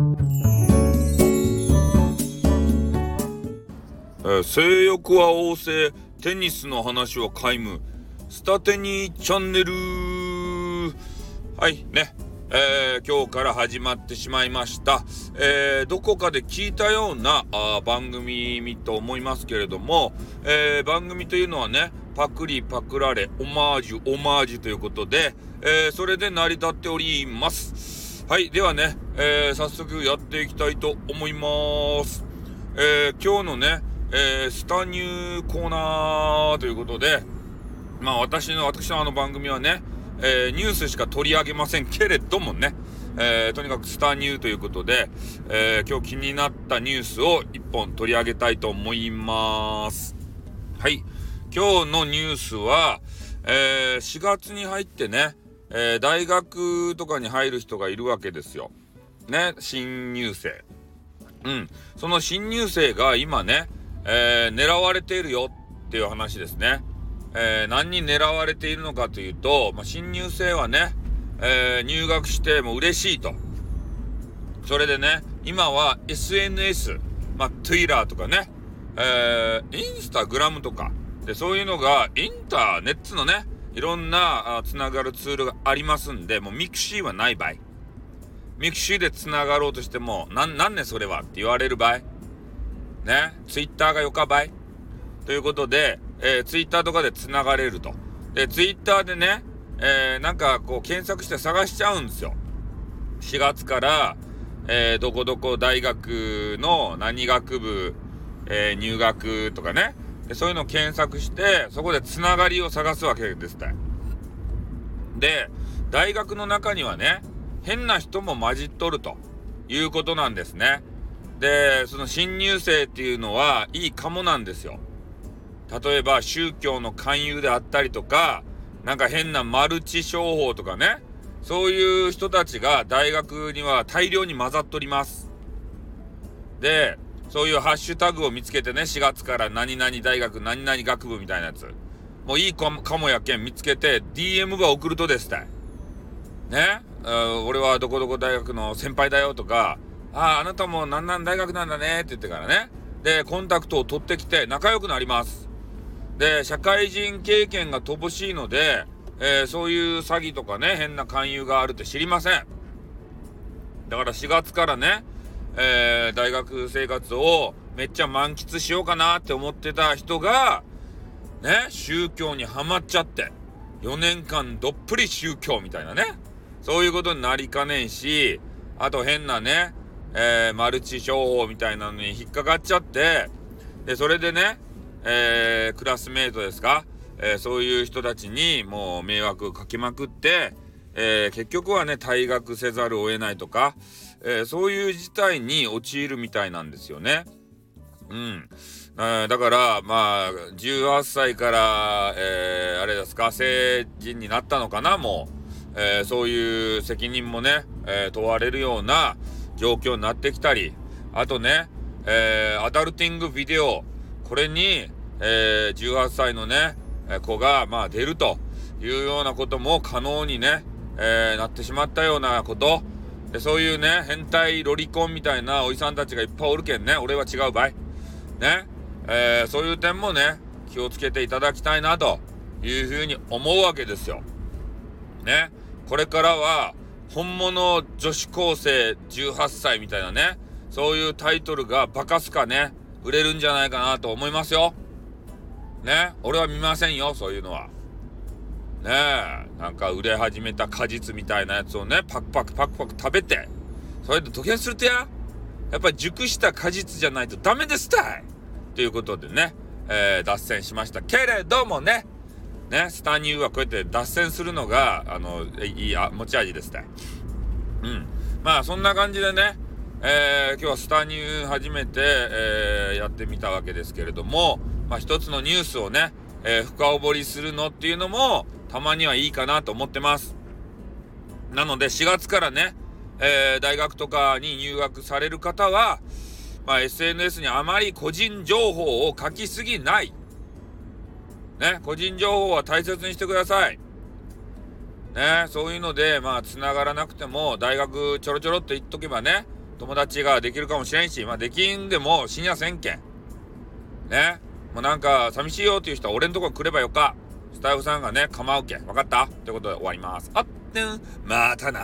えー性欲は旺盛テニスの話は皆無。スタテニチャンネル。はいね。えー今日から始まってしまいました、えーどこかで聞いたようなあ番組と思いますけれども、えー番組というのはねパクリパクられオマージュオマージュということで、えーそれで成り立っております。はいではね、えー早速やっていきたいと思いますえー今日のね、えースタニューコーナーということで、まあ私の、私のあの番組はね、えーニュースしか取り上げませんけれどもね、えーとにかくスタニューということで、えー今日気になったニュースを一本取り上げたいと思います。はい。今日のニュースは、えー4月に入ってね、えー大学とかに入る人がいるわけですよ。ね、新入生。うん。その新入生が今ね、えー狙われているよっていう話ですね。えー何に狙われているのかというと、まあ、新入生はね、えー入学しても嬉しいと。それでね、今は SNS、まあ、Twitter とかね、えー、インスタグラムとか、で、そういうのが、インターネットのね、いろんなつながるツールがありますんで、もうミクシーはない場合。ミクシーでつながろうとしても、なん、なんねそれはって言われる場合。ね、ツイッターがよかばい。ということで、えー、ツイッターとかでつながれると。で、ツイッターでね、えー、なんかこう検索して探しちゃうんですよ。4月から、えー、どこどこ大学の何学部、えー入学とかね。そういうのを検索して、そこでつながりを探すわけですって。で、大学の中にはね、変な人も混じっとるということなんですね。で、その新入生っていうのはいいかもなんですよ。例えば宗教の勧誘であったりとか、なんか変なマルチ商法とかね、そういう人たちが大学には大量に混ざっとります。で、そういうハッシュタグを見つけてね、4月から何々大学、何々学部みたいなやつ。もういいかもやけん見つけて、DM ば送るとですたい。ね、俺はどこどこ大学の先輩だよとか、ああ、あなたも何々大学なんだねって言ってからね。で、コンタクトを取ってきて仲良くなります。で、社会人経験が乏しいので、えーそういう詐欺とかね、変な勧誘があるって知りません。だから4月からね、えー大学生活をめっちゃ満喫しようかなって思ってた人が、ね、宗教にはまっちゃって、4年間どっぷり宗教みたいなね、そういうことになりかねんし、あと変なね、えーマルチ商法みたいなのに引っかかっちゃって、で、それでね、えークラスメートですか、えーそういう人たちにもう迷惑かけまくって、え結局はね、退学せざるを得ないとか、えーそういう事態に陥るみたいなんですよね。うん。だから、まあ、18歳から、えーあれですか、成人になったのかな、もう。えーそういう責任もね、え問われるような状況になってきたり、あとね、えアダルティングビデオ、これに、え18歳のね、子が、まあ、出るというようなことも可能にね、えなってしまったようなこと、でそういうね、変態ロリコンみたいなおじさんたちがいっぱいおるけんね、俺は違う場合。ね、えーそういう点もね、気をつけていただきたいなというふうに思うわけですよ。ね、これからは、本物女子高生18歳みたいなね、そういうタイトルがバカすかね、売れるんじゃないかなと思いますよ。ね、俺は見ませんよ、そういうのは。ねえ、なんか売れ始めた果実みたいなやつをね、パクパクパクパク食べて、それで時計するとや、やっぱり熟した果実じゃないとダメですたいということでね、えー脱線しましたけれどもね、ね、スタニューはこうやって脱線するのが、あの、いいあ持ち味ですたい。うん。まあそんな感じでね、えー今日はスタニュー初めて、えーやってみたわけですけれども、まあ一つのニュースをね、えー深掘りするのっていうのも、たまにはいいかなと思ってます。なので4月からね、えー大学とかに入学される方は、まあ SNS にあまり個人情報を書きすぎない。ね、個人情報は大切にしてください。ね、そういうので、まあ、つながらなくても、大学ちょろちょろっと言っとけばね、友達ができるかもしれんし、まあできんでも深夜せんけん。ね。もうなんか寂しいよっていう人は俺んとこ来ればよか。スタッフさんがね、構うけ。わかった？ってことで終わります。あってん、またな